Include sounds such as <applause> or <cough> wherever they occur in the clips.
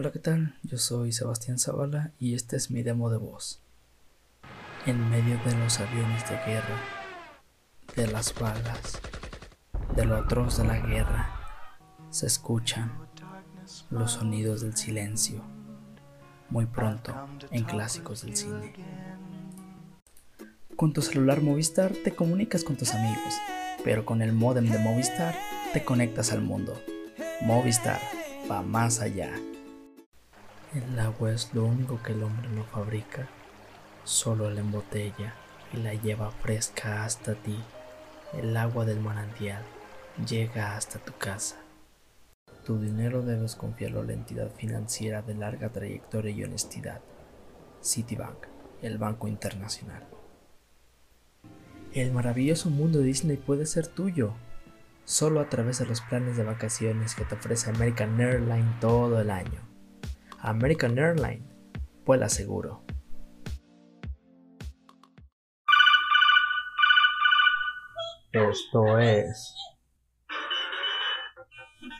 Hola, ¿qué tal? Yo soy Sebastián Zavala y este es mi demo de voz. En medio de los aviones de guerra, de las balas, de lo atroz de la guerra, se escuchan los sonidos del silencio, muy pronto en clásicos del cine. Con tu celular Movistar te comunicas con tus amigos, pero con el modem de Movistar te conectas al mundo. Movistar va más allá. El agua es lo único que el hombre no fabrica, solo la embotella y la lleva fresca hasta ti. El agua del manantial llega hasta tu casa. Tu dinero debes confiarlo a la entidad financiera de larga trayectoria y honestidad. Citibank, el Banco Internacional. El maravilloso mundo de Disney puede ser tuyo, solo a través de los planes de vacaciones que te ofrece American Airlines todo el año. American Airlines, vuela seguro. Esto es.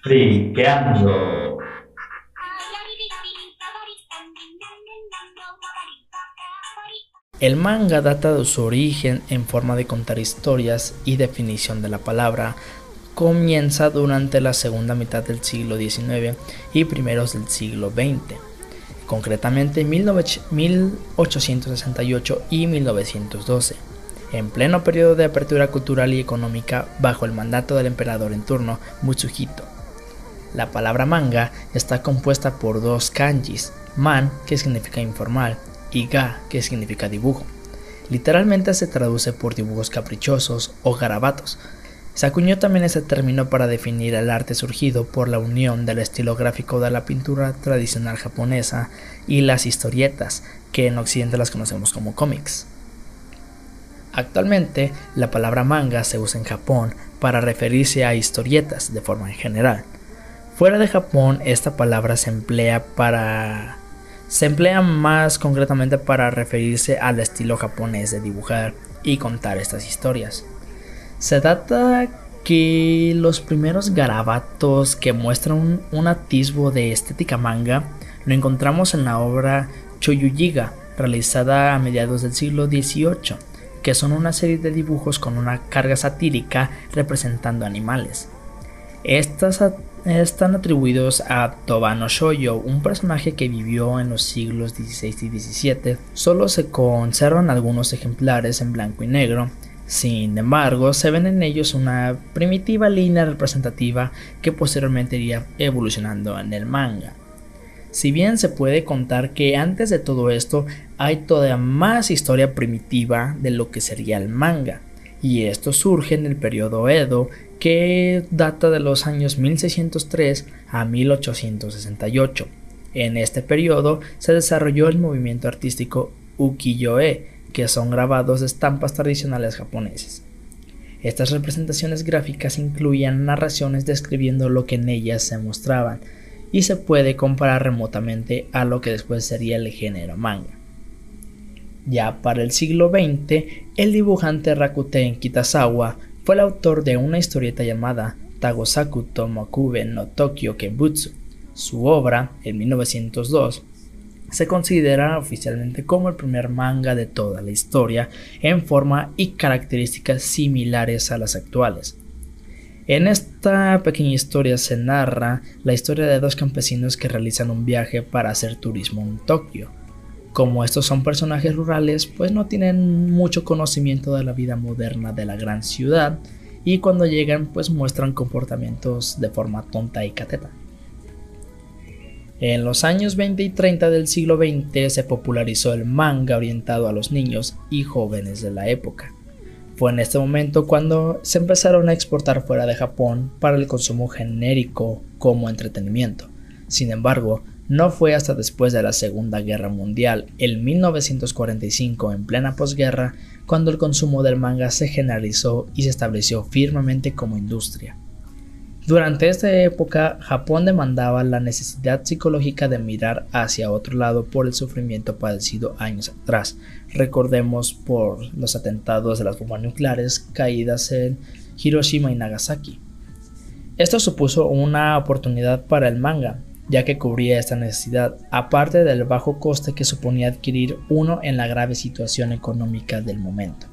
Friqueando. El manga data de su origen en forma de contar historias y definición de la palabra comienza durante la segunda mitad del siglo XIX y primeros del siglo XX, concretamente en 1868 y 1912, en pleno periodo de apertura cultural y económica bajo el mandato del emperador en turno Mutsuhito. La palabra manga está compuesta por dos kanjis, man, que significa informal, y ga, que significa dibujo. Literalmente se traduce por dibujos caprichosos o garabatos, se acuñó también ese término para definir el arte surgido por la unión del estilo gráfico de la pintura tradicional japonesa y las historietas, que en Occidente las conocemos como cómics. Actualmente, la palabra manga se usa en Japón para referirse a historietas de forma en general. Fuera de Japón, esta palabra se emplea para se emplea más concretamente para referirse al estilo japonés de dibujar y contar estas historias. Se data que los primeros garabatos que muestran un, atisbo de estética manga lo encontramos en la obra Choyuyiga, realizada a mediados del siglo XVIII, que son una serie de dibujos con una carga satírica representando animales. Estas están atribuidos a Tobano Shoyo, un personaje que vivió en los siglos XVI y XVII. Solo se conservan algunos ejemplares en blanco y negro, sin embargo, se ven en ellos una primitiva línea representativa que posteriormente iría evolucionando en el manga. Si bien se puede contar que antes de todo esto hay todavía más historia primitiva de lo que sería el manga, y esto surge en el periodo Edo que data de los años 1603 a 1868. En este periodo se desarrolló el movimiento artístico ukiyo-e, que son grabados de estampas tradicionales japoneses. Estas representaciones gráficas incluían narraciones describiendo lo que en ellas se mostraban y se puede comparar remotamente a lo que después sería el género manga. Ya para el siglo XX, el dibujante Rakuten Kitazawa fue el autor de una historieta llamada Tagosaku Tomakube no Tokyo Kenbutsu. Su obra, en 1902, se considera oficialmente como el primer manga de toda la historia en forma y características similares a las actuales. En esta pequeña historia se narra la historia de dos campesinos que realizan un viaje para hacer turismo en Tokio. Como estos son personajes rurales, pues no tienen mucho conocimiento de la vida moderna de la gran ciudad y cuando llegan pues muestran comportamientos de forma tonta y cateta. En los años 20 y 30 del siglo XX se popularizó el manga orientado a los niños y jóvenes de la época. Fue en este momento cuando se empezaron a exportar fuera de Japón para el consumo genérico como entretenimiento. Sin embargo, no fue hasta después de la Segunda Guerra Mundial, en 1945, en plena posguerra, cuando el consumo del manga se generalizó y se estableció firmemente como industria. Durante esta época, Japón demandaba la necesidad psicológica de mirar hacia otro lado por el sufrimiento padecido años atrás. Recordemos por los atentados de las bombas nucleares caídas en Hiroshima y Nagasaki. Esto supuso una oportunidad para el manga, ya que cubría esta necesidad, aparte del bajo coste que suponía adquirir uno en la grave situación económica del momento.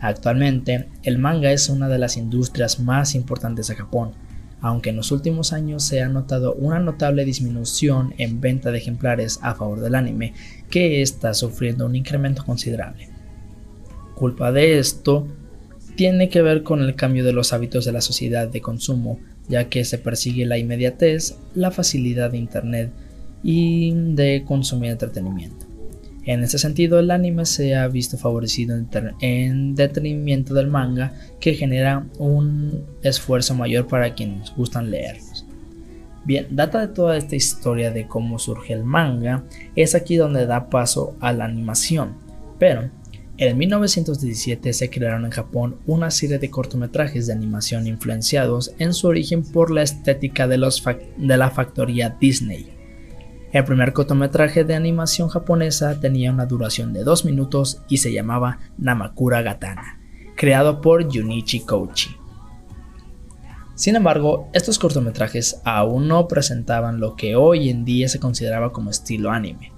Actualmente, el manga es una de las industrias más importantes de Japón, aunque en los últimos años se ha notado una notable disminución en venta de ejemplares a favor del anime, que está sufriendo un incremento considerable. Culpa de esto tiene que ver con el cambio de los hábitos de la sociedad de consumo, ya que se persigue la inmediatez, la facilidad de Internet y de consumir entretenimiento. En ese sentido, el anime se ha visto favorecido en, detenimiento del manga, que genera un esfuerzo mayor para quienes gustan leerlos. Bien, data de toda esta historia de cómo surge el manga, es aquí donde da paso a la animación. Pero, en 1917 se crearon en Japón una serie de cortometrajes de animación influenciados en su origen por la estética de la factoría Disney el primer cortometraje de animación japonesa tenía una duración de 2 minutos y se llamaba Namakura Gatana, creado por Junichi Kouchi. Sin embargo, estos cortometrajes aún no presentaban lo que hoy en día se consideraba como estilo anime.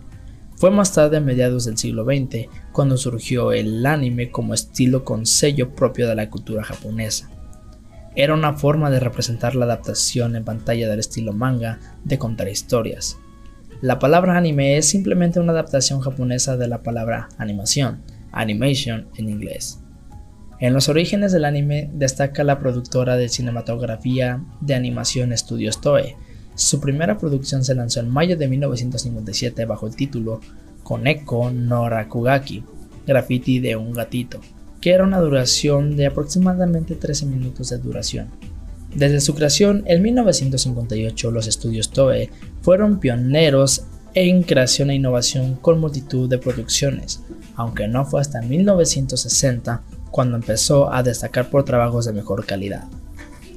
Fue más tarde, a mediados del siglo XX, cuando surgió el anime como estilo con sello propio de la cultura japonesa. Era una forma de representar la adaptación en pantalla del estilo manga de contar historias, la palabra anime es simplemente una adaptación japonesa de la palabra animación, animation en inglés. En los orígenes del anime destaca la productora de cinematografía de animación Studios Toei. Su primera producción se lanzó en mayo de 1957 bajo el título Koneko no Rakugaki, graffiti de un gatito, que era una duración de aproximadamente 13 minutos de duración. Desde su creación en 1958, los estudios Toei fueron pioneros en creación e innovación con multitud de producciones, aunque no fue hasta 1960 cuando empezó a destacar por trabajos de mejor calidad.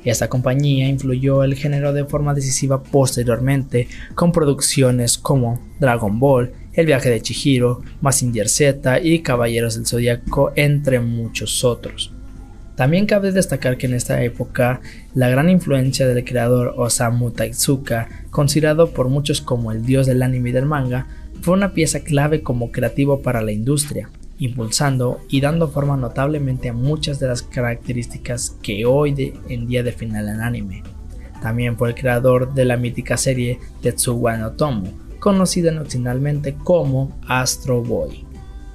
Esta compañía influyó el género de forma decisiva posteriormente con producciones como Dragon Ball, El viaje de Chihiro, Mazinger Z y Caballeros del Zodíaco, entre muchos otros. También cabe destacar que en esta época la gran influencia del creador Osamu Tezuka, considerado por muchos como el dios del anime y del manga, fue una pieza clave como creativo para la industria, impulsando y dando forma notablemente a muchas de las características que hoy en día definen el anime. También fue el creador de la mítica serie Tetsuwa no Tomo, conocida nacionalmente como Astro Boy.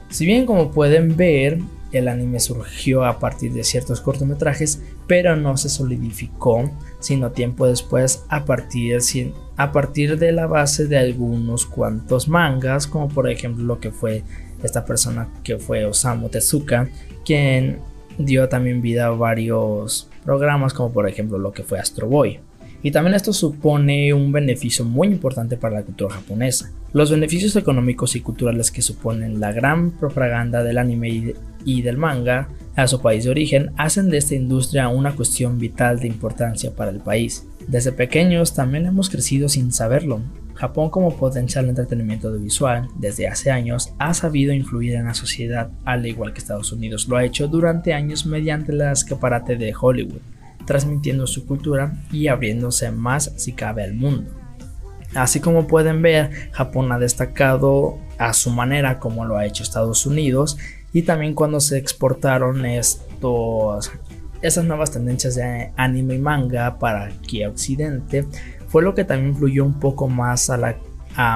Si bien como pueden ver, el anime surgió a partir de ciertos cortometrajes, pero no se solidificó, sino tiempo después a partir, de la base de algunos cuantos mangas, como por ejemplo lo que fue esta persona que fue Osamu Tezuka, quien dio también vida a varios programas, como por ejemplo lo que fue Astro Boy. Y también esto supone un beneficio muy importante para la cultura japonesa. Los beneficios económicos y culturales que suponen la gran propaganda del anime y del manga a su país de origen hacen de esta industria una cuestión vital de importancia para el país. Desde pequeños también hemos crecido sin saberlo. Japón como potencial entretenimiento audiovisual desde hace años ha sabido influir en la sociedad al igual que Estados Unidos lo ha hecho durante años mediante el escaparate de Hollywood transmitiendo su cultura y abriéndose más si cabe al mundo. Así como pueden ver, Japón ha destacado a su manera como lo ha hecho Estados Unidos y también cuando se exportaron estos, esas nuevas tendencias de anime y manga para aquí a Occidente, fue lo que también influyó un poco más a,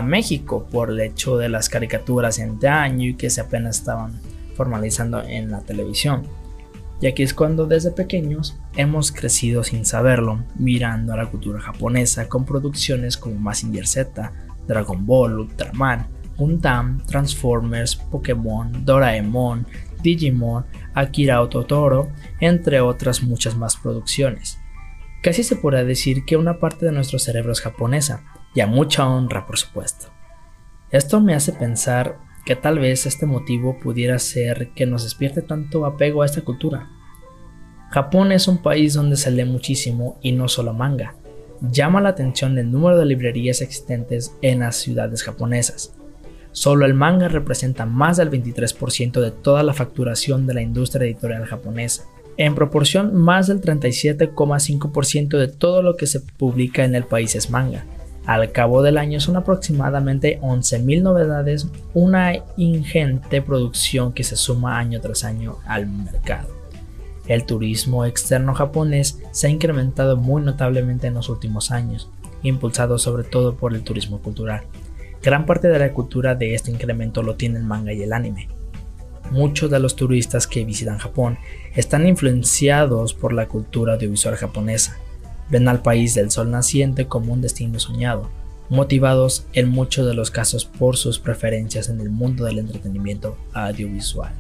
México por el hecho de las caricaturas en año y que se apenas estaban formalizando en la televisión. Y aquí es cuando desde pequeños hemos crecido sin saberlo, mirando a la cultura japonesa con producciones como Mazinger Z, Dragon Ball, Ultraman, Gundam, Transformers, Pokémon, Doraemon, Digimon, Akira Totoro, entre otras muchas más producciones. Casi se podría decir que una parte de nuestro cerebro es japonesa, y a mucha honra por supuesto. Esto me hace pensar que tal vez este motivo pudiera ser que nos despierte tanto apego a esta cultura. Japón es un país donde se lee muchísimo y no solo manga. Llama la atención el número de librerías existentes en las ciudades japonesas. Solo el manga representa más del 23% de toda la facturación de la industria editorial japonesa. En proporción, más del 37,5% de todo lo que se publica en el país es manga. Al cabo del año son aproximadamente 11.000 novedades, una ingente producción que se suma año tras año al mercado. El turismo externo japonés se ha incrementado muy notablemente en los últimos años, impulsado sobre todo por el turismo cultural. Gran parte de la cultura de este incremento lo tiene el manga y el anime. Muchos de los turistas que visitan Japón están influenciados por la cultura audiovisual japonesa. Ven al país del sol naciente como un destino soñado, motivados en muchos de los casos por sus preferencias en el mundo del entretenimiento audiovisual.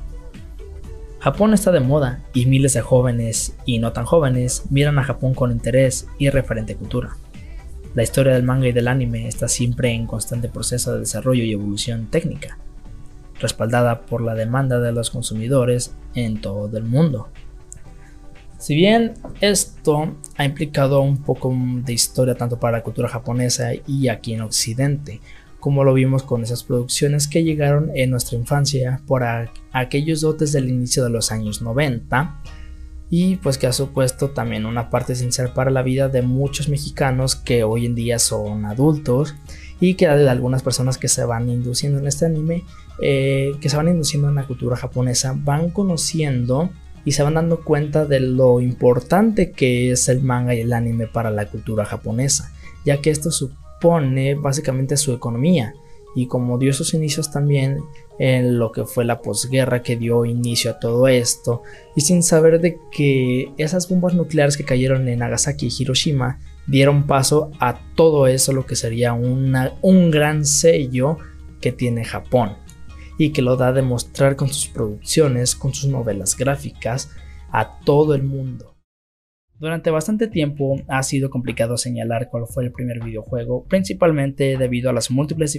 Japón está de moda y miles de jóvenes y no tan jóvenes miran a Japón con interés y referente cultura. La historia del manga y del anime está siempre en constante proceso de desarrollo y evolución técnica, respaldada por la demanda de los consumidores en todo el mundo. Si bien esto ha implicado un poco de historia tanto para la cultura japonesa y aquí en Occidente, como lo vimos con esas producciones que llegaron en nuestra infancia por aquellos dotes del inicio de los años 90, y pues que ha supuesto también una parte sincera para la vida de muchos mexicanos que hoy en día son adultos y que de algunas personas que se van induciendo en este anime, eh, que se van induciendo en la cultura japonesa, van conociendo y se van dando cuenta de lo importante que es el manga y el anime para la cultura japonesa, ya que esto supone básicamente su economía y como dio sus inicios también en lo que fue la posguerra que dio inicio a todo esto, y sin saber de que esas bombas nucleares que cayeron en Nagasaki y Hiroshima dieron paso a todo eso, lo que sería un gran sello que tiene Japón, y que lo da a demostrar con sus producciones, con sus novelas gráficas, a todo el mundo. Durante bastante tiempo ha sido complicado señalar cuál fue el primer videojuego, principalmente debido a las múltiples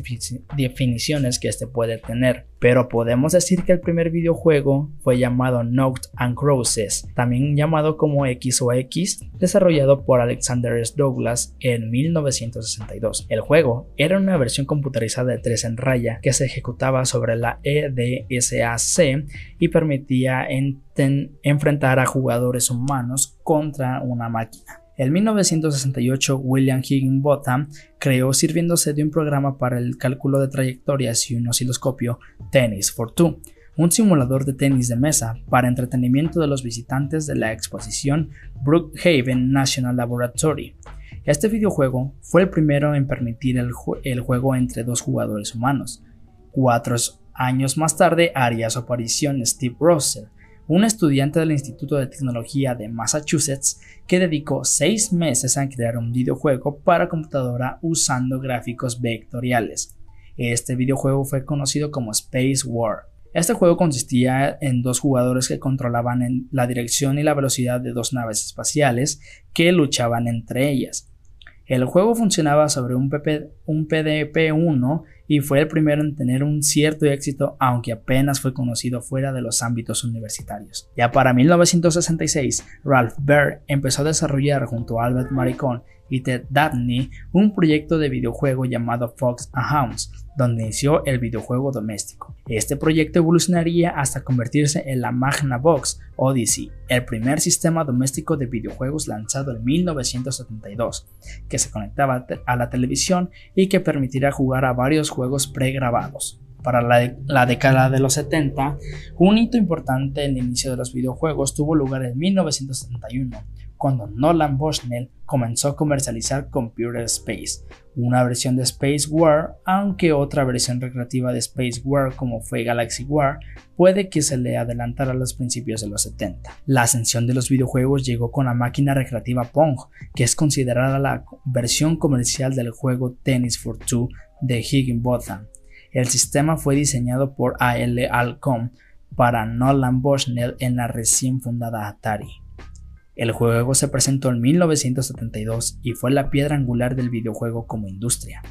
definiciones que este puede tener, pero podemos decir que el primer videojuego fue llamado Note and Crosses, también llamado como X o X, desarrollado por Alexander S. Douglas en 1962. El juego era una versión computarizada de 3 en raya que se ejecutaba sobre la EDSAC y permitía enfrentar a jugadores humanos contra una máquina. En 1968, William Higginbotham creó, sirviéndose de un programa para el cálculo de trayectorias y un osciloscopio, Tennis for Two, un simulador de tenis de mesa para entretenimiento de los visitantes de la exposición Brookhaven National Laboratory. Este videojuego fue el primero en permitir el, juego entre dos jugadores humanos. Cuatro años más tarde haría su aparición Steve Russell, un estudiante del Instituto de Tecnología de Massachusetts que dedicó seis meses a crear un videojuego para computadora usando gráficos vectoriales. Este videojuego fue conocido como Space War. Este juego consistía en dos jugadores que controlaban la dirección y la velocidad de dos naves espaciales que luchaban entre ellas. El juego funcionaba sobre un, un PDP-1 y fue el primero en tener un cierto éxito, aunque apenas fue conocido fuera de los ámbitos universitarios. Ya para 1966, Ralph Baer empezó a desarrollar junto a Albert Maricón y Ted Dabney un proyecto de videojuego llamado Fox and Hounds, donde inició el videojuego doméstico. Este proyecto evolucionaría hasta convertirse en la Magnavox Odyssey, el primer sistema doméstico de videojuegos lanzado en 1972, que se conectaba a la televisión y que permitiría jugar a varios juegos pregrabados. Para la, la, década de los 70, un hito importante en el inicio de los videojuegos tuvo lugar en 1971, cuando Nolan Bushnell comenzó a comercializar Computer Space, una versión de Space War, aunque otra versión recreativa de Space War como fue Galaxy War, puede que se le adelantara a los principios de los 70. La ascensión de los videojuegos llegó con la máquina recreativa Pong, que es considerada la versión comercial del juego Tennis for Two de Higginbotham. El sistema fue diseñado por A.L. Alcom para Nolan Bushnell en la recién fundada Atari. El juego se presentó en 1972 y fue la piedra angular del videojuego como industria.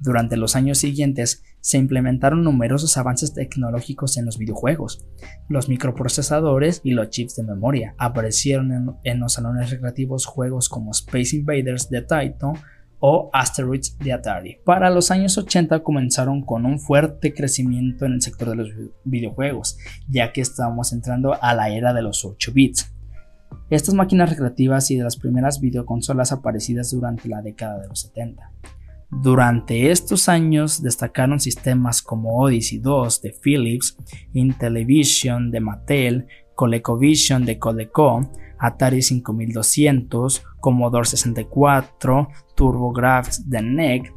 Durante los años siguientes se implementaron numerosos avances tecnológicos en los videojuegos. Los microprocesadores y los chips de memoria aparecieron en, los salones recreativos juegos como Space Invaders de Taito o Asteroids de Atari. Para los años 80 comenzaron con un fuerte crecimiento en el sector de los videojuegos, ya que estábamos entrando a la era de los 8 bits. Estas máquinas recreativas y de las primeras videoconsolas aparecidas durante la década de los 70. Durante estos años destacaron sistemas como Odyssey 2 de Philips, Intellivision de Mattel, ColecoVision de Coleco, Atari 5200, Commodore 64, TurboGrafx de NEC,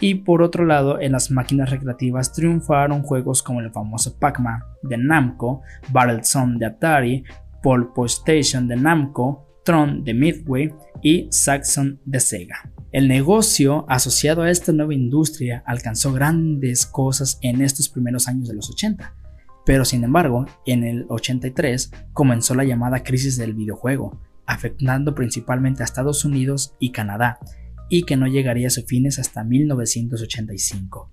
y por otro lado, en las máquinas recreativas triunfaron juegos como el famoso Pac-Man de Namco, Battlezone de Atari, Polpo Station de Namco, Tron de Midway y Saxon de Sega. El negocio asociado a esta nueva industria alcanzó grandes cosas en estos primeros años de los 80, pero sin embargo, en el 83 comenzó la llamada crisis del videojuego, afectando principalmente a Estados Unidos y Canadá, y que no llegaría a sus fines hasta 1985.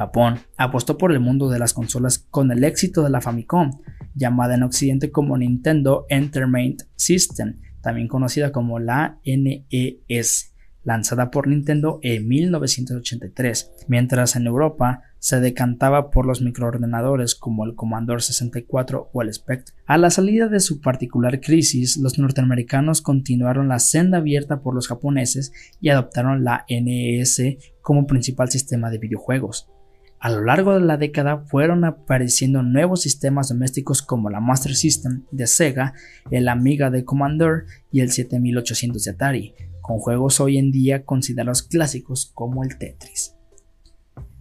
Japón apostó por el mundo de las consolas con el éxito de la Famicom, llamada en Occidente como Nintendo Entertainment System, también conocida como la NES lanzada por Nintendo en 1983, mientras en Europa se decantaba por los microordenadores como el Commodore 64 o el Spectrum. A la salida de su particular crisis, los norteamericanos continuaron la senda abierta por los japoneses y adoptaron la NES como principal sistema de videojuegos. A lo largo de la década fueron apareciendo nuevos sistemas domésticos como la Master System de Sega, el Amiga de Commodore y el 7800 de Atari, con juegos hoy en día considerados clásicos como el Tetris.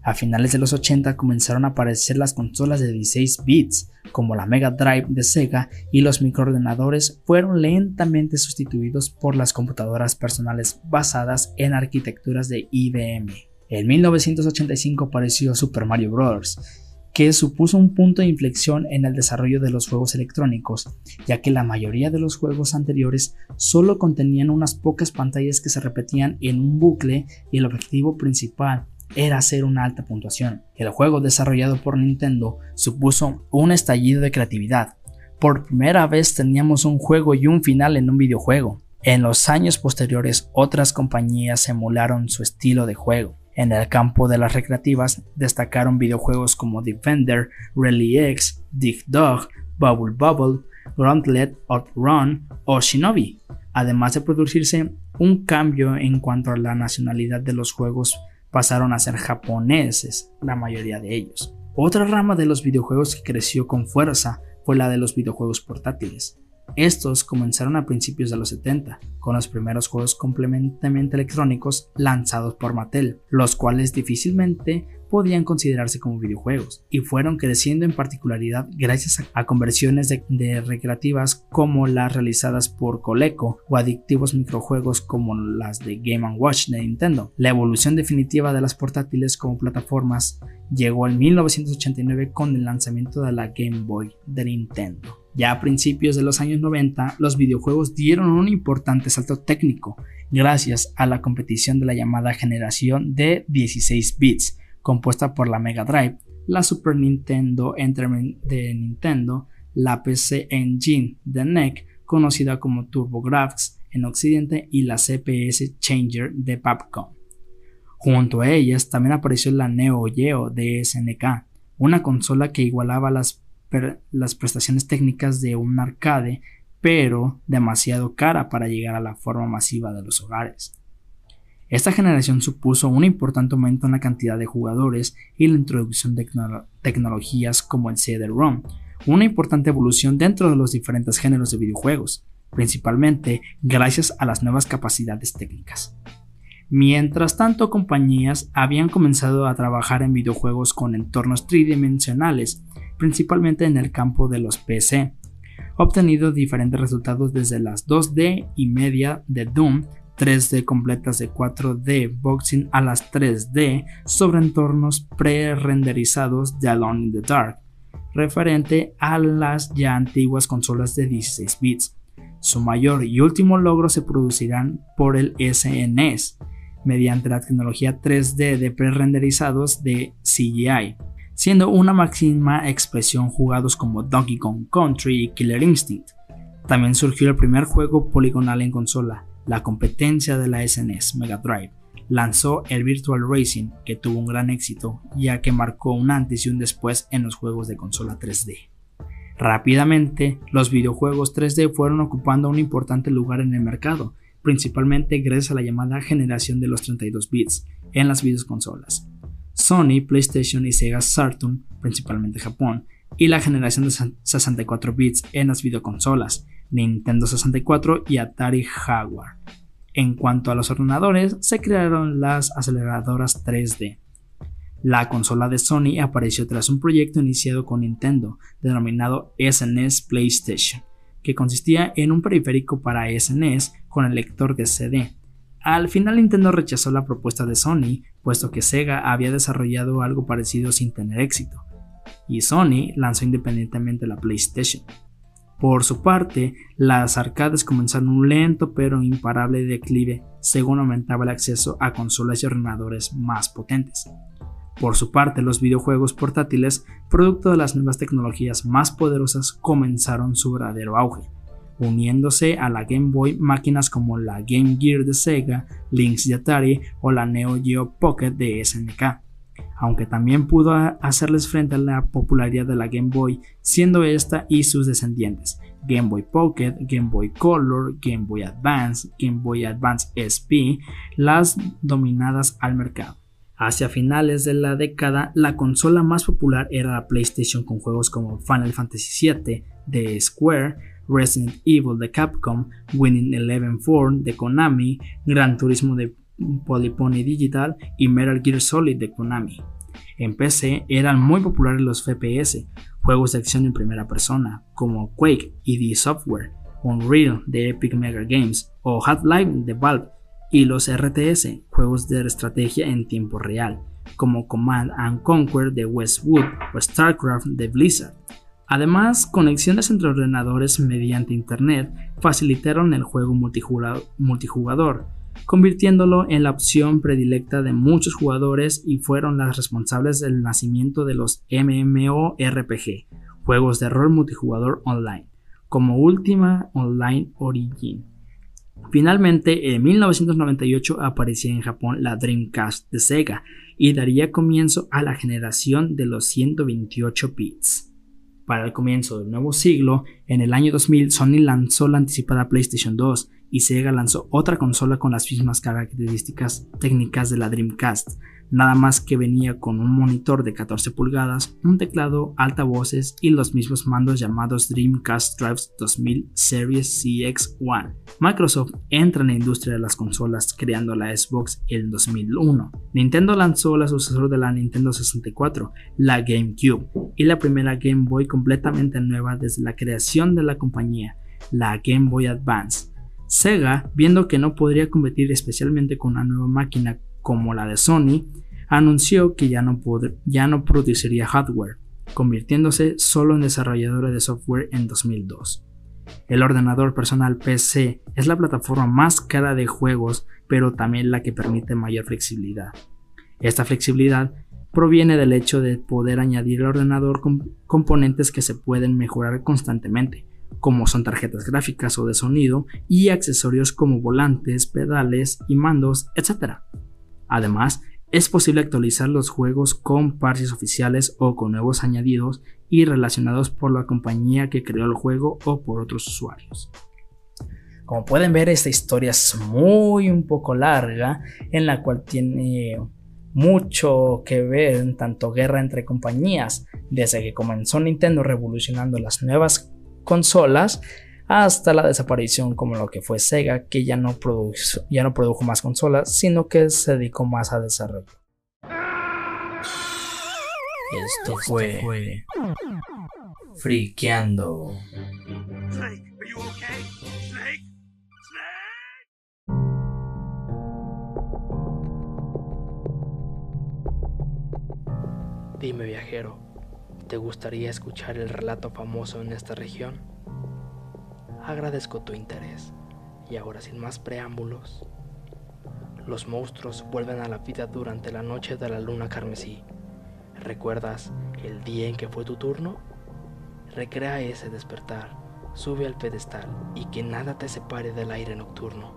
A finales de los 80 comenzaron a aparecer las consolas de 16 bits, como la Mega Drive de Sega, y los microordenadores fueron lentamente sustituidos por las computadoras personales basadas en arquitecturas de IBM. En 1985 apareció Super Mario Bros., que supuso un punto de inflexión en el desarrollo de los juegos electrónicos, ya que la mayoría de los juegos anteriores solo contenían unas pocas pantallas que se repetían en un bucle y el objetivo principal era hacer una alta puntuación. El juego desarrollado por Nintendo supuso un estallido de creatividad. Por primera vez teníamos un juego y un final en un videojuego. En los años posteriores otras compañías emularon su estilo de juego. En el campo de las recreativas destacaron videojuegos como Defender, Rally X, Dig Dog, Bubble Bubble, Gauntlet, Outrun o Shinobi, además de producirse un cambio en cuanto a la nacionalidad de los juegos pasaron a ser japoneses, la mayoría de ellos. Otra rama de los videojuegos que creció con fuerza fue la de los videojuegos portátiles. Estos comenzaron a principios de los 70, con los primeros juegos completamente electrónicos lanzados por Mattel, los cuales difícilmente podían considerarse como videojuegos, y fueron creciendo en particularidad gracias a conversiones de, recreativas como las realizadas por Coleco o adictivos microjuegos como las de Game Watch de Nintendo. La evolución definitiva de las portátiles como plataformas llegó en 1989 con el lanzamiento de la Game Boy de Nintendo. Ya a principios de los años 90, los videojuegos dieron un importante salto técnico gracias a la competición de la llamada generación de 16 bits, compuesta por la Mega Drive, la Super Nintendo Entertainment de Nintendo, la PC Engine de NEC, conocida como TurboGrafx en Occidente, y la CPS Changer de Papcom. Junto a ellas también apareció la Neo Geo de SNK, una consola que igualaba las las prestaciones técnicas de un arcade, pero demasiado cara para llegar a la forma masiva de los hogares. Esta generación supuso un importante aumento en la cantidad de jugadores y la introducción de tecnologías como el CD-ROM, una importante evolución dentro de los diferentes géneros de videojuegos, principalmente gracias a las nuevas capacidades técnicas. Mientras tanto, compañías habían comenzado a trabajar en videojuegos con entornos tridimensionales principalmente en el campo de los PC, obtenido diferentes resultados desde las 2D y media de Doom, 3D completas de 4D boxing a las 3D sobre entornos pre-renderizados de Alone in the Dark, referente a las ya antiguas consolas de 16 bits. Su mayor y último logro se producirán por el SNS, mediante la tecnología 3D de pre-renderizados de CGI, siendo una máxima expresión jugados como Donkey Kong Country y Killer Instinct. También surgió el primer juego poligonal en consola, la competencia de la SNES Mega Drive. Lanzó el Virtual Racing, que tuvo un gran éxito, ya que marcó un antes y un después en los juegos de consola 3D. Rápidamente, los videojuegos 3D fueron ocupando un importante lugar en el mercado, principalmente gracias a la llamada generación de los 32 bits, en las videoconsolas. Sony, PlayStation y Sega Saturn, principalmente Japón, y la generación de 64 bits en las videoconsolas, Nintendo 64 y Atari Jaguar. En cuanto a los ordenadores, se crearon las aceleradoras 3D. La consola de Sony apareció tras un proyecto iniciado con Nintendo, denominado SNES PlayStation, que consistía en un periférico para SNES con el lector de CD. Al final Nintendo rechazó la propuesta de Sony, puesto que Sega había desarrollado algo parecido sin tener éxito, y Sony lanzó independientemente la PlayStation. Por su parte, las arcades comenzaron un lento pero imparable declive según aumentaba el acceso a consolas y ordenadores más potentes. Por su parte, los videojuegos portátiles, producto de las nuevas tecnologías más poderosas, comenzaron su verdadero auge, uniéndose a la Game Boy máquinas como la Game Gear de Sega, Lynx de Atari o la Neo Geo Pocket de SNK aunque también pudo hacerles frente a la popularidad de la Game Boy, siendo esta y sus descendientes, Game Boy Pocket, Game Boy Color, Game Boy Advance, Game Boy Advance SP, las dominadas al mercado. Hacia finales de la década, la consola más popular era la PlayStation con juegos como Final Fantasy VII de Square, Resident Evil de Capcom, Winning Eleven 4 de Konami, Gran Turismo de Polypony Digital y Metal Gear Solid de Konami. En PC eran muy populares los FPS, juegos de acción en primera persona, como Quake y The Software, Unreal de Epic Mega Games o Half-Life de Valve, y los RTS, juegos de estrategia en tiempo real, como Command and Conquer de Westwood o StarCraft de Blizzard. Además, conexiones entre ordenadores mediante Internet facilitaron el juego multijugador convirtiéndolo en la opción predilecta de muchos jugadores y fueron las responsables del nacimiento de los MMORPG, juegos de rol multijugador online, como Ultima Online Origin. Finalmente, en 1998 aparecía en Japón la Dreamcast de Sega y daría comienzo a la generación de los 128 bits. Para el comienzo del nuevo siglo, en el año 2000 Sony lanzó la anticipada PlayStation 2 y Sega lanzó otra consola con las mismas características técnicas de la Dreamcast, nada más que venía con un monitor de 14 pulgadas, un teclado, altavoces y los mismos mandos llamados Dreamcast Drives 2000 Series CX1. Microsoft entra en la industria de las consolas creando la Xbox en 2001. Nintendo lanzó la sucesora de la Nintendo 64, la GameCube, y la primera Game Boy completamente nueva desde la creación de la compañía, la Game Boy Advance. Sega, viendo que no podría competir especialmente con una nueva máquina como la de Sony, anunció que ya no, produciría hardware, convirtiéndose solo en desarrolladora de software en 2002. El ordenador personal PC es la plataforma más cara de juegos, pero también la que permite mayor flexibilidad. Esta flexibilidad proviene del hecho de poder añadir al ordenador componentes que se pueden mejorar constantemente, como son tarjetas gráficas o de sonido y accesorios como volantes, pedales y mandos, etc. Además, es posible actualizar los juegos con parches oficiales o con nuevos añadidos y relacionados por la compañía que creó el juego o por otros usuarios. Como pueden ver, esta historia es muy un poco larga, en la cual tiene mucho que ver en tanto guerra entre compañías, desde que comenzó Nintendo revolucionando las nuevas consolas hasta la desaparición como lo que fue Sega, que ya no, produjo, ya no produjo más consolas, sino que se dedicó más a desarrollo. Esto fue, fue Friqueando. Dime viajero, ¿te gustaría escuchar el relato famoso en esta región? Agradezco tu interés. Y ahora sin más preámbulos, los monstruos vuelven a la vida durante la noche de la luna carmesí. ¿Recuerdas el día en que fue tu turno? Recrea ese despertar, sube al pedestal y que nada te separe del aire nocturno.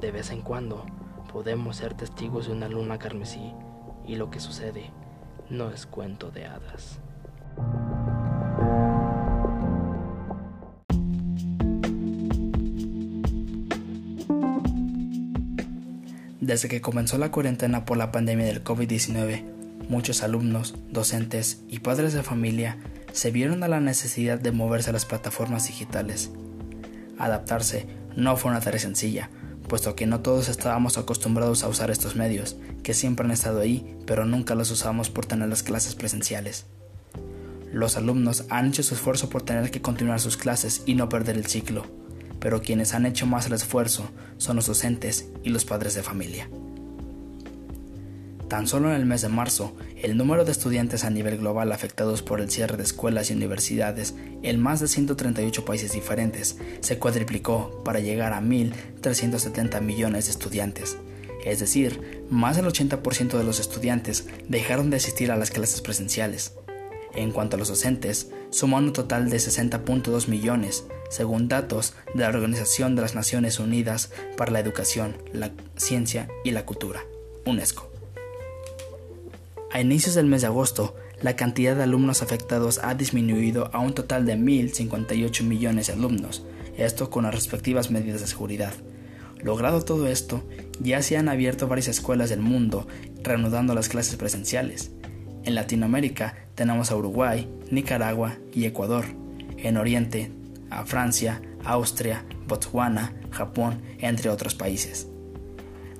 De vez en cuando podemos ser testigos de una luna carmesí y lo que sucede no es cuento de hadas. Desde que comenzó la cuarentena por la pandemia del COVID-19, muchos alumnos, docentes y padres de familia se vieron a la necesidad de moverse a las plataformas digitales. Adaptarse no fue una tarea sencilla, puesto que no todos estábamos acostumbrados a usar estos medios, que siempre han estado ahí, pero nunca los usamos por tener las clases presenciales. Los alumnos han hecho su esfuerzo por tener que continuar sus clases y no perder el ciclo, pero quienes han hecho más el esfuerzo son los docentes y los padres de familia. Tan solo en el mes de marzo, el número de estudiantes a nivel global afectados por el cierre de escuelas y universidades en más de 138 países diferentes se cuadriplicó para llegar a 1.370 millones de estudiantes. Es decir, más del 80% de los estudiantes dejaron de asistir a las clases presenciales. En cuanto a los docentes, suman un total de 60.2 millones, según datos de la Organización de las Naciones Unidas para la Educación, la Ciencia y la Cultura, UNESCO. A inicios del mes de agosto, la cantidad de alumnos afectados ha disminuido a un total de 1.058 millones de alumnos, esto con las respectivas medidas de seguridad. Logrado todo esto, ya se han abierto varias escuelas del mundo reanudando las clases presenciales. En Latinoamérica tenemos a Uruguay, Nicaragua y Ecuador. En Oriente, a Francia, Austria, Botswana, Japón, entre otros países.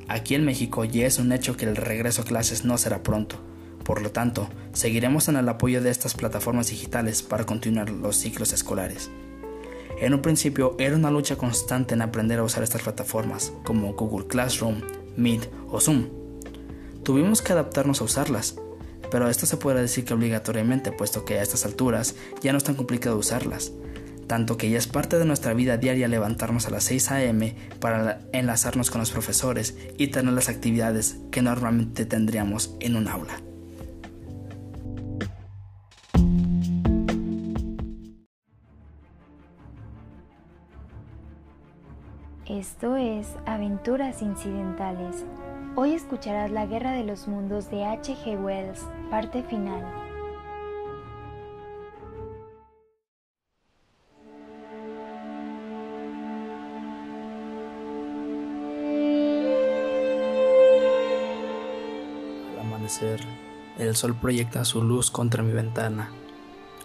Aquí en México ya es un hecho que el regreso a clases no será pronto, por lo tanto, seguiremos en el apoyo de estas plataformas digitales para continuar los ciclos escolares. En un principio era una lucha constante en aprender a usar estas plataformas, como Google Classroom, Meet o Zoom. Tuvimos que adaptarnos a usarlas, pero esto se puede decir que obligatoriamente, puesto que a estas alturas ya no es tan complicado usarlas, tanto que ya es parte de nuestra vida diaria levantarnos a las 6 a.m. para enlazarnos con los profesores y tener las actividades que normalmente tendríamos en un aula. Esto es Aventuras Incidentales. Hoy escucharás La Guerra de los Mundos de H.G. Wells, parte final. Al amanecer, el sol proyecta su luz contra mi ventana.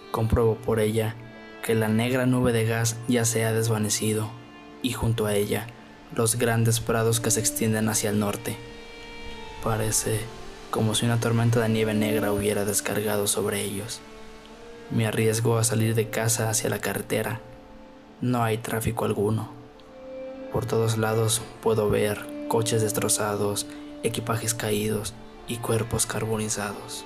Compruebo por ella que la negra nube de gas ya se ha desvanecido y junto a ella los grandes prados que se extienden hacia el norte. Parece como si una tormenta de nieve negra hubiera descargado sobre ellos. Me arriesgo a salir de casa hacia la carretera. No hay tráfico alguno. Por todos lados puedo ver coches destrozados, equipajes caídos y cuerpos carbonizados.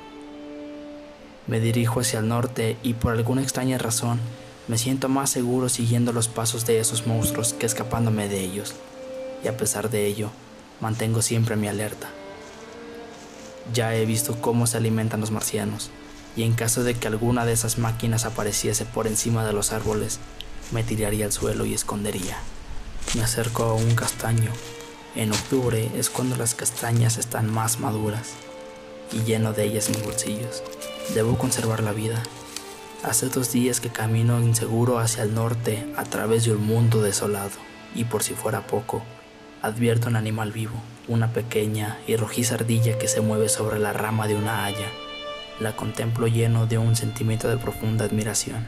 Me dirijo hacia el norte y por alguna extraña razón me siento más seguro siguiendo los pasos de esos monstruos que escapándome de ellos, y a pesar de ello, mantengo siempre mi alerta. Ya he visto cómo se alimentan los marcianos, y en caso de que alguna de esas máquinas apareciese por encima de los árboles, me tiraría al suelo y escondería. Me acerco a un castaño. En octubre es cuando las castañas están más maduras, y lleno de ellas mis bolsillos. Debo conservar la vida Hace dos días que camino inseguro hacia el norte a través de un mundo desolado, y por si fuera poco, advierto un animal vivo, una pequeña y rojiza ardilla que se mueve sobre la rama de una haya. La contemplo lleno de un sentimiento de profunda admiración.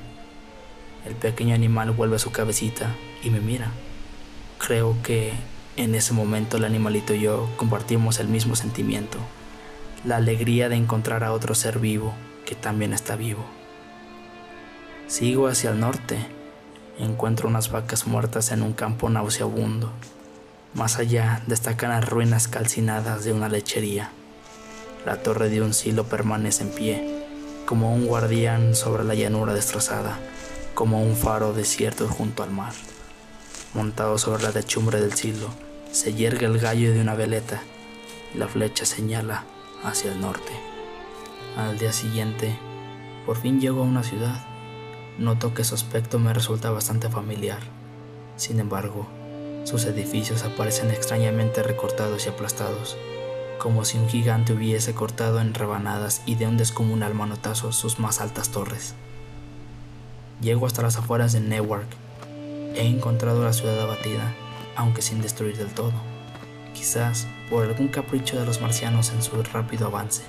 El pequeño animal vuelve su cabecita y me mira. Creo que en ese momento el animalito y yo compartimos el mismo sentimiento, la alegría de encontrar a otro ser vivo que también está vivo. Sigo hacia el norte. Encuentro unas vacas muertas en un campo nauseabundo. Más allá destacan las ruinas calcinadas de una lechería. La torre de un silo permanece en pie, como un guardián sobre la llanura destrozada, como un faro desierto junto al mar. Montado sobre la techumbre del silo, se yergue el gallo de una veleta y la flecha señala hacia el norte. Al día siguiente, por fin llego a una ciudad Noto que su aspecto me resulta bastante familiar. Sin embargo, sus edificios aparecen extrañamente recortados y aplastados, como si un gigante hubiese cortado en rebanadas y de un descomunal manotazo sus más altas torres. Llego hasta las afueras de Newark. He encontrado la ciudad abatida, aunque sin destruir del todo. Quizás por algún capricho de los marcianos en su rápido avance.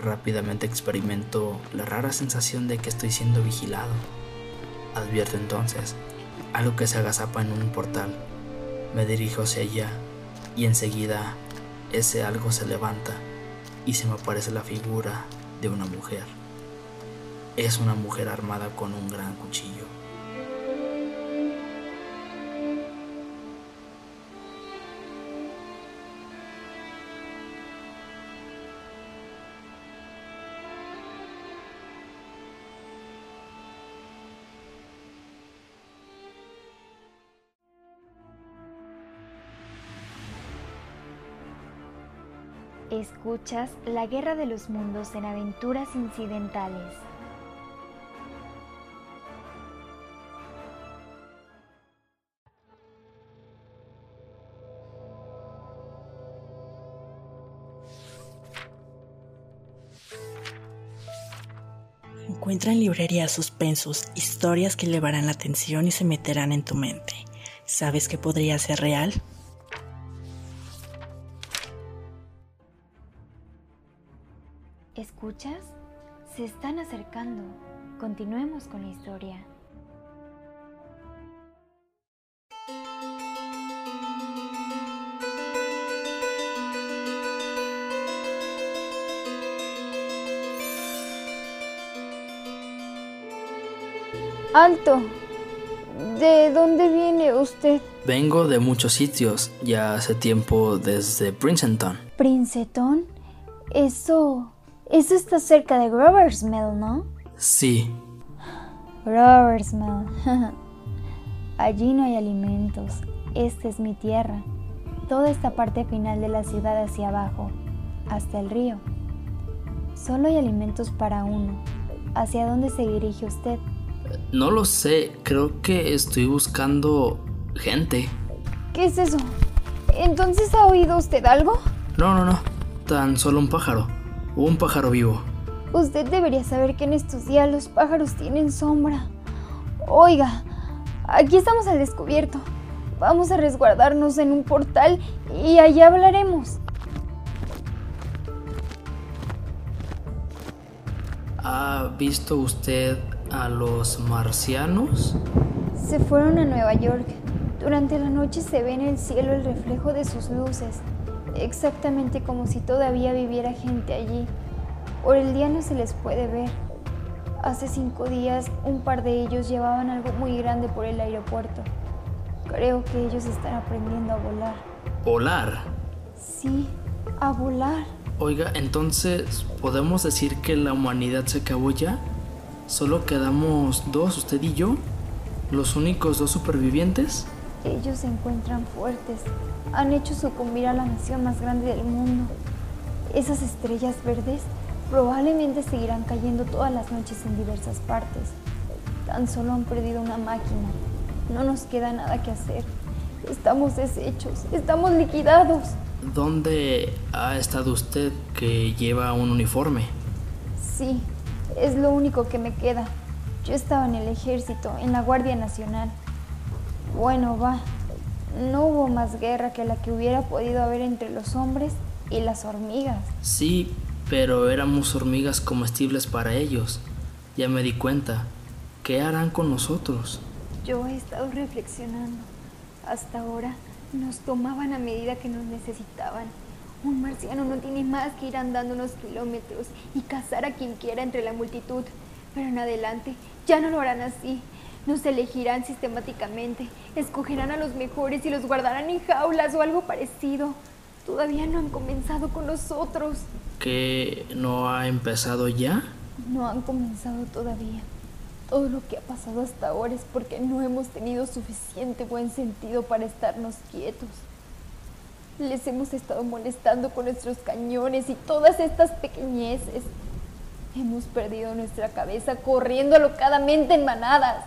Rápidamente experimento la rara sensación de que estoy siendo vigilado. Advierto entonces algo que se agazapa en un portal. Me dirijo hacia allá y enseguida ese algo se levanta y se me aparece la figura de una mujer. Es una mujer armada con un gran cuchillo. Escuchas La Guerra de los Mundos en Aventuras Incidentales. Encuentra en librería suspensos historias que elevarán la atención y se meterán en tu mente. ¿Sabes que podría ser real? ¿Escuchas? Se están acercando. Continuemos con la historia. Alto. ¿De dónde viene usted? Vengo de muchos sitios, ya hace tiempo desde Princeton. ¿Princeton? Eso... Eso está cerca de Groversmill, ¿no? Sí. Groversmill. <laughs> Allí no hay alimentos. Esta es mi tierra. Toda esta parte final de la ciudad hacia abajo, hasta el río. Solo hay alimentos para uno. ¿Hacia dónde se dirige usted? No lo sé, creo que estoy buscando gente. ¿Qué es eso? ¿Entonces ha oído usted algo? No, no, no. Tan solo un pájaro. Un pájaro vivo. Usted debería saber que en estos días los pájaros tienen sombra. Oiga, aquí estamos al descubierto. Vamos a resguardarnos en un portal y allá hablaremos. ¿Ha visto usted a los marcianos? Se fueron a Nueva York. Durante la noche se ve en el cielo el reflejo de sus luces, exactamente como si todavía viviera gente allí. Por el día no se les puede ver. Hace cinco días un par de ellos llevaban algo muy grande por el aeropuerto. Creo que ellos están aprendiendo a volar. ¿Volar? Sí, a volar. Oiga, entonces, ¿podemos decir que la humanidad se acabó ya? ¿Solo quedamos dos, usted y yo? ¿Los únicos dos supervivientes? Ellos se encuentran fuertes. Han hecho sucumbir a la nación más grande del mundo. Esas estrellas verdes probablemente seguirán cayendo todas las noches en diversas partes. Tan solo han perdido una máquina. No nos queda nada que hacer. Estamos deshechos. Estamos liquidados. ¿Dónde ha estado usted que lleva un uniforme? Sí, es lo único que me queda. Yo estaba en el ejército, en la Guardia Nacional. Bueno, va. No hubo más guerra que la que hubiera podido haber entre los hombres y las hormigas. Sí, pero éramos hormigas comestibles para ellos. Ya me di cuenta. ¿Qué harán con nosotros? Yo he estado reflexionando. Hasta ahora nos tomaban a medida que nos necesitaban. Un marciano no tiene más que ir andando unos kilómetros y cazar a quien quiera entre la multitud. Pero en adelante ya no lo harán así. Nos elegirán sistemáticamente, escogerán a los mejores y los guardarán en jaulas o algo parecido. Todavía no han comenzado con nosotros. ¿Que no ha empezado ya? No han comenzado todavía. Todo lo que ha pasado hasta ahora es porque no hemos tenido suficiente buen sentido para estarnos quietos. Les hemos estado molestando con nuestros cañones y todas estas pequeñeces. Hemos perdido nuestra cabeza corriendo alocadamente en manadas.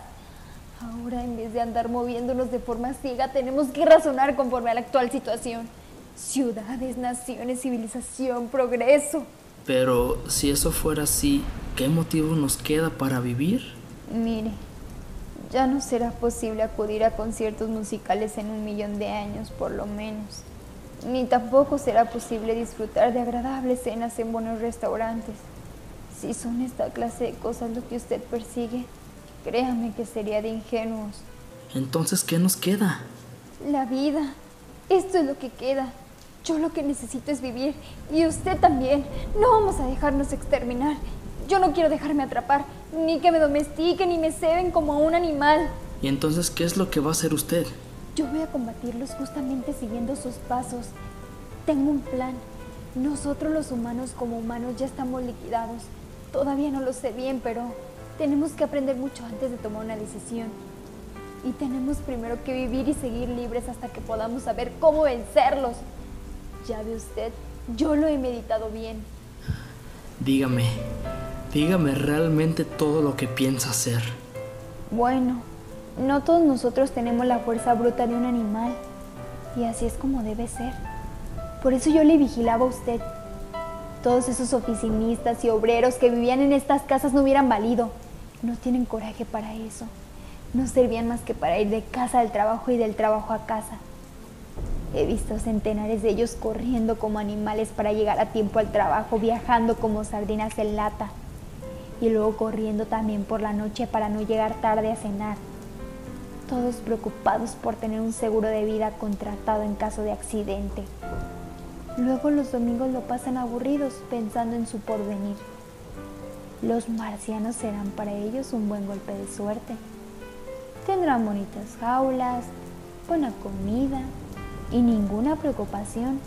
Ahora, en vez de andar moviéndonos de forma ciega, tenemos que razonar conforme a la actual situación. Ciudades, naciones, civilización, progreso. Pero si eso fuera así, ¿qué motivo nos queda para vivir? Mire, ya no será posible acudir a conciertos musicales en un millón de años, por lo menos. ni tampoco será posible disfrutar de agradables cenas en buenos restaurantes. Si son esta clase de cosas lo que usted persigue, créame que sería de ingenuos. Entonces, ¿qué nos queda? La vida. Esto es lo que queda. Yo lo que necesito es vivir. Y usted también. No vamos a dejarnos exterminar. Yo no quiero dejarme atrapar, ni que me domestiquen ni me ceben como a un animal. ¿Y entonces qué es lo que va a hacer usted? Yo voy a combatirlos justamente siguiendo sus pasos. Tengo un plan. Nosotros los humanos como humanos ya estamos liquidados. Todavía no lo sé bien, pero tenemos que aprender mucho antes de tomar una decisión. Y tenemos primero que vivir y seguir libres hasta que podamos saber cómo vencerlos. Ya ve usted, yo lo he meditado bien. Dígame, dígame realmente todo lo que piensa hacer. Bueno, no todos nosotros tenemos la fuerza bruta de un animal. Y así es como debe ser. Por eso yo le vigilaba a usted. Todos esos oficinistas y obreros que vivían en estas casas no hubieran valido. No tienen coraje para eso. No servían más que para ir de casa al trabajo y del trabajo a casa. He visto centenares de ellos corriendo como animales para llegar a tiempo al trabajo, viajando como sardinas en lata. Y luego corriendo también por la noche para no llegar tarde a cenar. Todos preocupados por tener un seguro de vida contratado en caso de accidente. Luego los domingos lo pasan aburridos pensando en su porvenir. Los marcianos serán para ellos un buen golpe de suerte. Tendrán bonitas jaulas, buena comida y ninguna preocupación.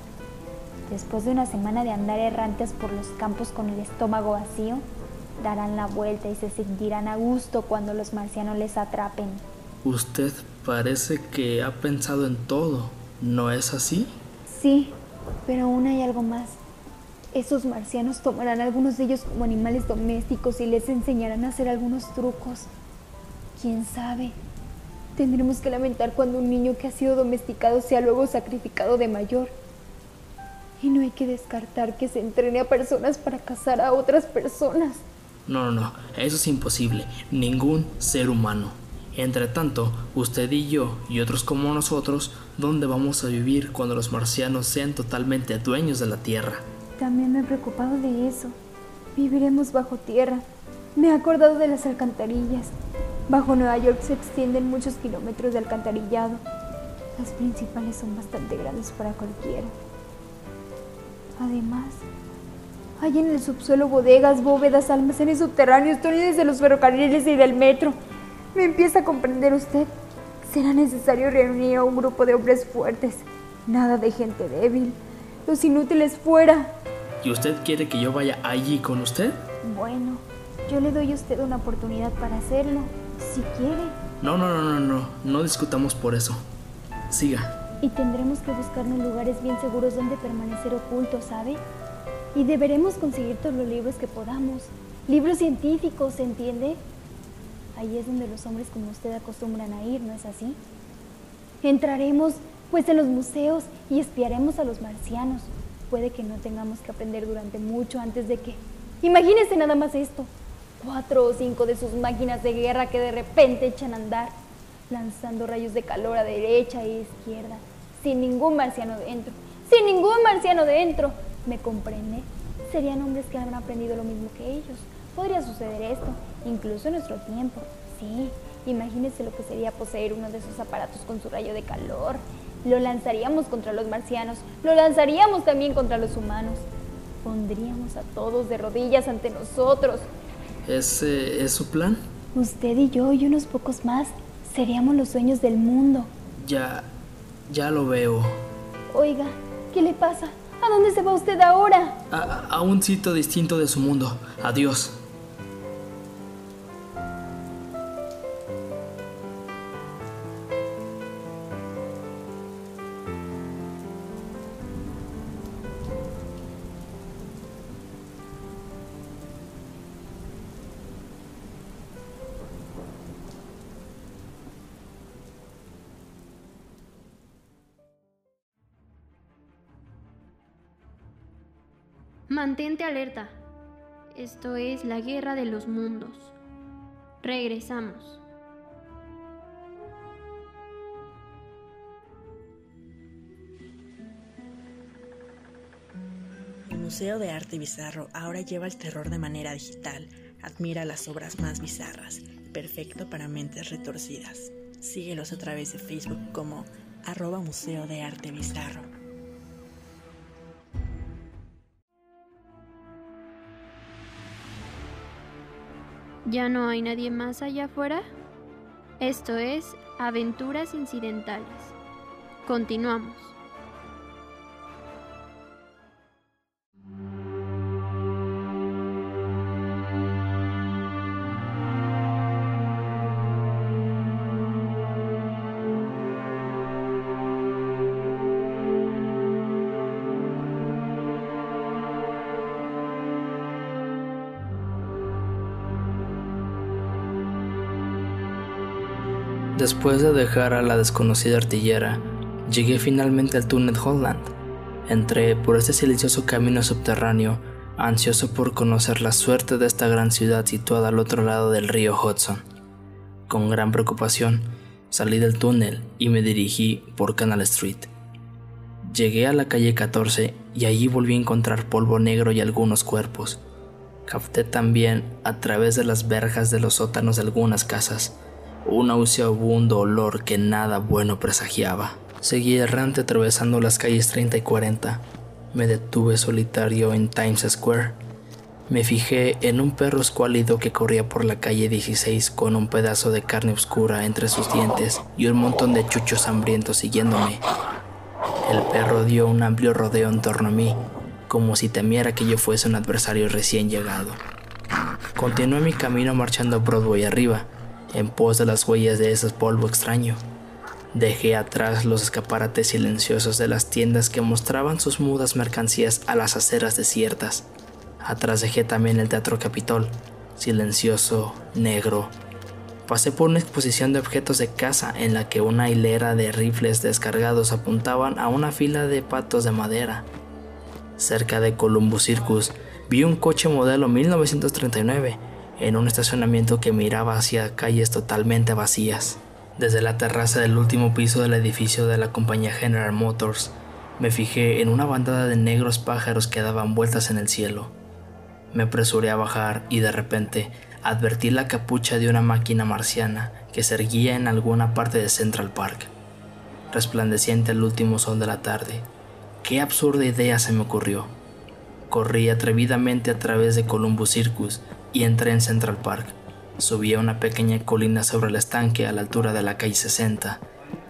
Después de una semana de andar errantes por los campos con el estómago vacío, darán la vuelta y se sentirán a gusto cuando los marcianos les atrapen. Usted parece que ha pensado en todo, ¿no es así? Sí, pero aún hay algo más. Esos marcianos tomarán a algunos de ellos como animales domésticos y les enseñarán a hacer algunos trucos. ¿Quién sabe? Tendremos que lamentar cuando un niño que ha sido domesticado sea luego sacrificado de mayor. Y no hay que descartar que se entrene a personas para cazar a otras personas. No, no, no, eso es imposible. Ningún ser humano. Entre tanto, usted y yo y otros como nosotros, ¿dónde vamos a vivir cuando los marcianos sean totalmente dueños de la Tierra? También me he preocupado de eso. Viviremos bajo tierra. Me he acordado de las alcantarillas. Bajo Nueva York se extienden muchos kilómetros de alcantarillado. Las principales son bastante grandes para cualquiera. Además, hay en el subsuelo bodegas, bóvedas, almacenes subterráneos, túneles de los ferrocarriles y del metro. Me empieza a comprender usted. Será necesario reunir a un grupo de hombres fuertes. Nada de gente débil. Los inútiles fuera. ¿Y usted quiere que yo vaya allí con usted? Bueno, yo le doy a usted una oportunidad para hacerlo, si quiere. No, no, no, no, no, no discutamos por eso. Siga. Y tendremos que buscarnos lugares bien seguros donde permanecer ocultos, ¿sabe? Y deberemos conseguir todos los libros que podamos. Libros científicos, ¿se entiende? Ahí es donde los hombres como usted acostumbran a ir, ¿no es así? Entraremos, pues, en los museos y espiaremos a los marcianos. Puede que no tengamos que aprender durante mucho antes de que... Imagínese nada más esto. Cuatro o cinco de sus máquinas de guerra que de repente echan a andar, lanzando rayos de calor a derecha e izquierda, sin ningún marciano dentro. Sin ningún marciano dentro. ¿Me comprende? Serían hombres que han aprendido lo mismo que ellos. Podría suceder esto, incluso en nuestro tiempo. Sí, imagínese lo que sería poseer uno de esos aparatos con su rayo de calor. Lo lanzaríamos contra los marcianos, lo lanzaríamos también contra los humanos. Pondríamos a todos de rodillas ante nosotros. ¿Ese es su plan? Usted y yo y unos pocos más seríamos los dueños del mundo. Ya, ya lo veo. Oiga, ¿qué le pasa? ¿A dónde se va usted ahora? A, a un sitio distinto de su mundo. Adiós. Mantente alerta. Esto es la guerra de los mundos. Regresamos. Museo de Arte Bizarro ahora lleva el terror de manera digital. Admira las obras más bizarras, perfecto para mentes retorcidas. Síguelos a través de Facebook como arroba Museo de Arte Bizarro. ¿Ya no hay nadie más allá afuera? Esto es Aventuras Incidentales. Continuamos. Después de dejar a la desconocida artillera, llegué finalmente al túnel Holland. Entré por este silencioso camino subterráneo, ansioso por conocer la suerte de esta gran ciudad situada al otro lado del río Hudson. Con gran preocupación, salí del túnel y me dirigí por Canal Street. Llegué a la calle 14 y allí volví a encontrar polvo negro y algunos cuerpos. Capté también, a través de las verjas de los sótanos de algunas casas, un nauseabundo olor que nada bueno presagiaba. Seguí errante atravesando las calles 30 y 40. Me detuve solitario en Times Square. Me fijé en un perro escuálido que corría por la calle 16 con un pedazo de carne oscura entre sus dientes y un montón de chuchos hambrientos siguiéndome. El perro dio un amplio rodeo en torno a mí, como si temiera que yo fuese un adversario recién llegado. Continué mi camino marchando Broadway arriba, en pos de las huellas de ese polvo extraño. Dejé atrás los escaparates silenciosos de las tiendas que mostraban sus mudas mercancías a las aceras desiertas. Atrás dejé también el Teatro Capitol, silencioso, negro. Pasé por una exposición de objetos de caza en la que una hilera de rifles descargados apuntaban a una fila de patos de madera. Cerca de Columbus Circus vi un coche modelo 1939 en un estacionamiento que miraba hacia calles totalmente vacías. Desde la terraza del último piso del edificio de la compañía General Motors, me fijé en una bandada de negros pájaros que daban vueltas en el cielo. Me apresuré a bajar y de repente advertí la capucha de una máquina marciana que se erguía en alguna parte de Central Park, resplandeciente al último sol de la tarde. Qué absurda idea se me ocurrió. Corrí atrevidamente a través de Columbus Circus y entré en Central Park. Subí a una pequeña colina sobre el estanque a la altura de la calle 60.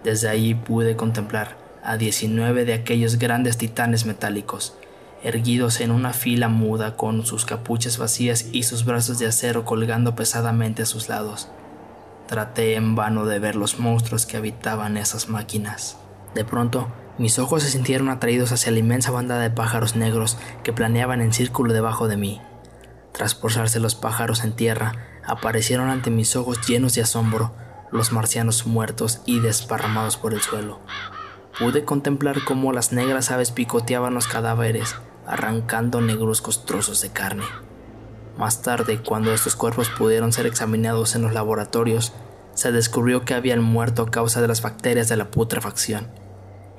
Desde ahí pude contemplar a 19 de aquellos grandes titanes metálicos, erguidos en una fila muda con sus capuchas vacías y sus brazos de acero colgando pesadamente a sus lados. Traté en vano de ver los monstruos que habitaban esas máquinas. De pronto, mis ojos se sintieron atraídos hacia la inmensa banda de pájaros negros que planeaban en círculo debajo de mí. Tras posarse los pájaros en tierra, aparecieron ante mis ojos llenos de asombro los marcianos muertos y desparramados por el suelo. Pude contemplar cómo las negras aves picoteaban los cadáveres, arrancando negruzcos trozos de carne. Más tarde, cuando estos cuerpos pudieron ser examinados en los laboratorios, se descubrió que habían muerto a causa de las bacterias de la putrefacción.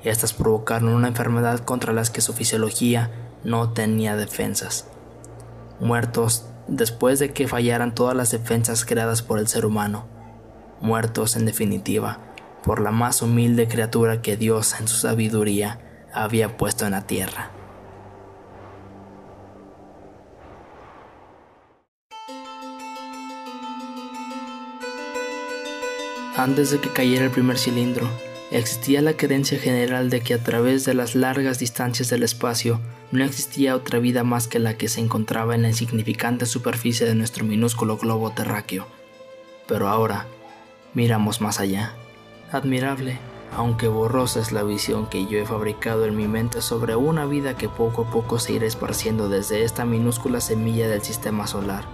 Estas provocaron una enfermedad contra las que su fisiología no tenía defensas muertos después de que fallaran todas las defensas creadas por el ser humano, muertos en definitiva por la más humilde criatura que Dios en su sabiduría había puesto en la tierra. Antes de que cayera el primer cilindro, existía la creencia general de que a través de las largas distancias del espacio no existía otra vida más que la que se encontraba en la insignificante superficie de nuestro minúsculo globo terráqueo. Pero ahora, miramos más allá. Admirable, aunque borrosa es la visión que yo he fabricado en mi mente sobre una vida que poco a poco se irá esparciendo desde esta minúscula semilla del sistema solar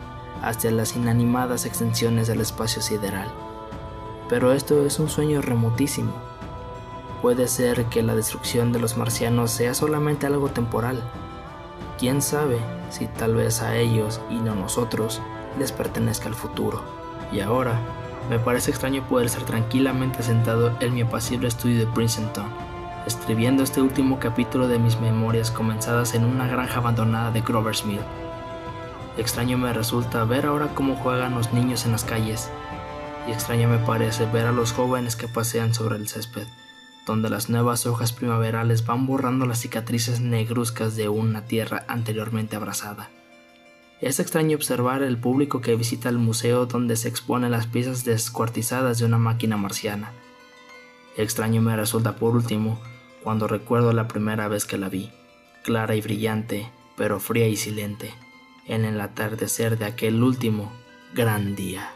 hasta las inanimadas extensiones del espacio sideral. Pero esto es un sueño remotísimo Puede ser que la destrucción de los marcianos sea solamente algo temporal. Quién sabe si tal vez a ellos y no a nosotros les pertenezca el futuro. Y ahora, me parece extraño poder estar tranquilamente sentado en mi apacible estudio de Princeton, escribiendo este último capítulo de mis memorias comenzadas en una granja abandonada de Grover's Mill. Extraño me resulta ver ahora cómo juegan los niños en las calles, y extraño me parece ver a los jóvenes que pasean sobre el césped, donde las nuevas hojas primaverales van borrando las cicatrices negruzcas de una tierra anteriormente abrazada. Es extraño observar el público que visita el museo donde se exponen las piezas descuartizadas de una máquina marciana. Extraño me resulta por último cuando recuerdo la primera vez que la vi, clara y brillante, pero fría y silente, en el atardecer de aquel último gran día.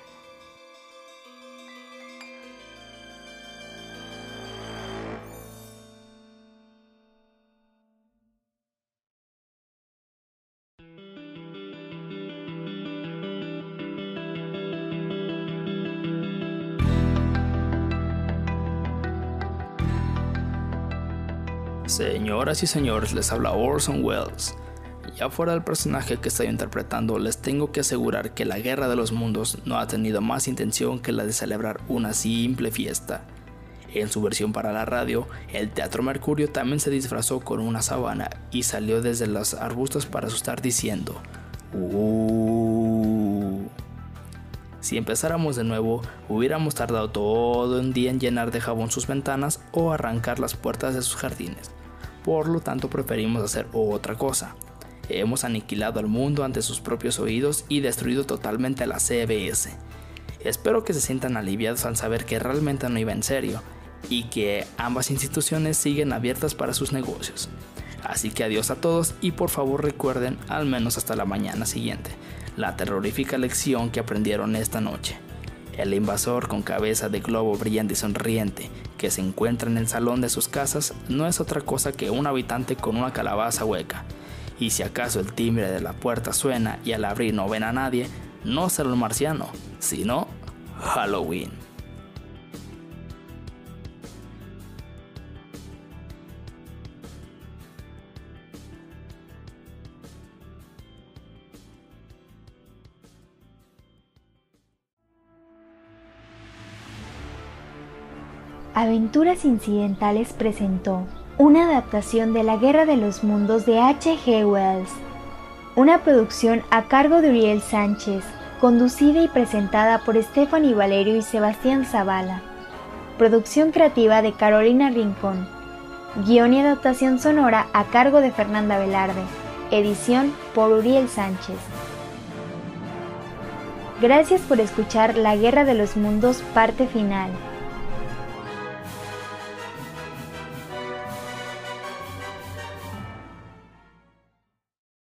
Señoras y señores, les habla Orson Welles. Ya fuera del personaje que estoy interpretando, les tengo que asegurar que la Guerra de los Mundos no ha tenido más intención que la de celebrar una simple fiesta. En su versión para la radio, el Teatro Mercurio también se disfrazó con una sabana y salió desde los arbustos para asustar diciendo, uh". Si empezáramos de nuevo, hubiéramos tardado todo un día en llenar de jabón sus ventanas o arrancar las puertas de sus jardines. Por lo tanto, preferimos hacer otra cosa. Hemos aniquilado al mundo ante sus propios oídos y destruido totalmente a la CBS. Espero que se sientan aliviados al saber que realmente no iba en serio y que ambas instituciones siguen abiertas para sus negocios. Así que adiós a todos y por favor recuerden, al menos hasta la mañana siguiente, la terrorífica lección que aprendieron esta noche. El invasor con cabeza de globo brillante y sonriente que se encuentra en el salón de sus casas no es otra cosa que un habitante con una calabaza hueca. Y si acaso el timbre de la puerta suena y al abrir no ven a nadie, no será un marciano, sino Halloween. Aventuras Incidentales presentó una adaptación de La Guerra de los Mundos de H.G. Wells, una producción a cargo de Uriel Sánchez, conducida y presentada por Stephanie Valerio y Sebastián Zavala. Producción creativa de Carolina Rincón. Guión y adaptación sonora a cargo de Fernanda Velarde. Edición por Uriel Sánchez. Gracias por escuchar La Guerra de los Mundos parte final.